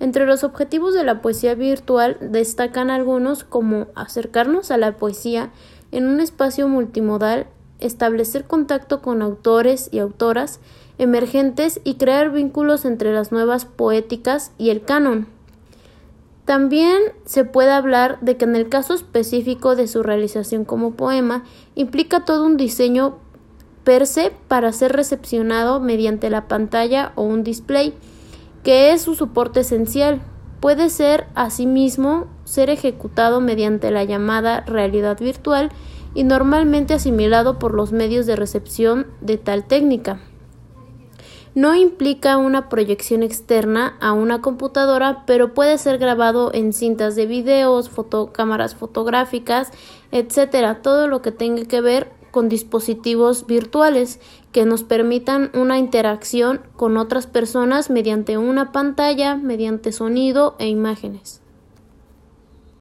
Entre los objetivos de la poesía virtual destacan algunos como acercarnos a la poesía en un espacio multimodal, establecer contacto con autores y autoras emergentes y crear vínculos entre las nuevas poéticas y el canon. También se puede hablar de que en el caso específico de su realización como poema implica todo un diseño per se para ser recepcionado mediante la pantalla o un display, que es su soporte esencial. Puede ser asimismo ser ejecutado mediante la llamada realidad virtual y normalmente asimilado por los medios de recepción de tal técnica no implica una proyección externa a una computadora, pero puede ser grabado en cintas de videos, cámaras fotográficas, etcétera, todo lo que tenga que ver con dispositivos virtuales que nos permitan una interacción con otras personas mediante una pantalla, mediante sonido e imágenes.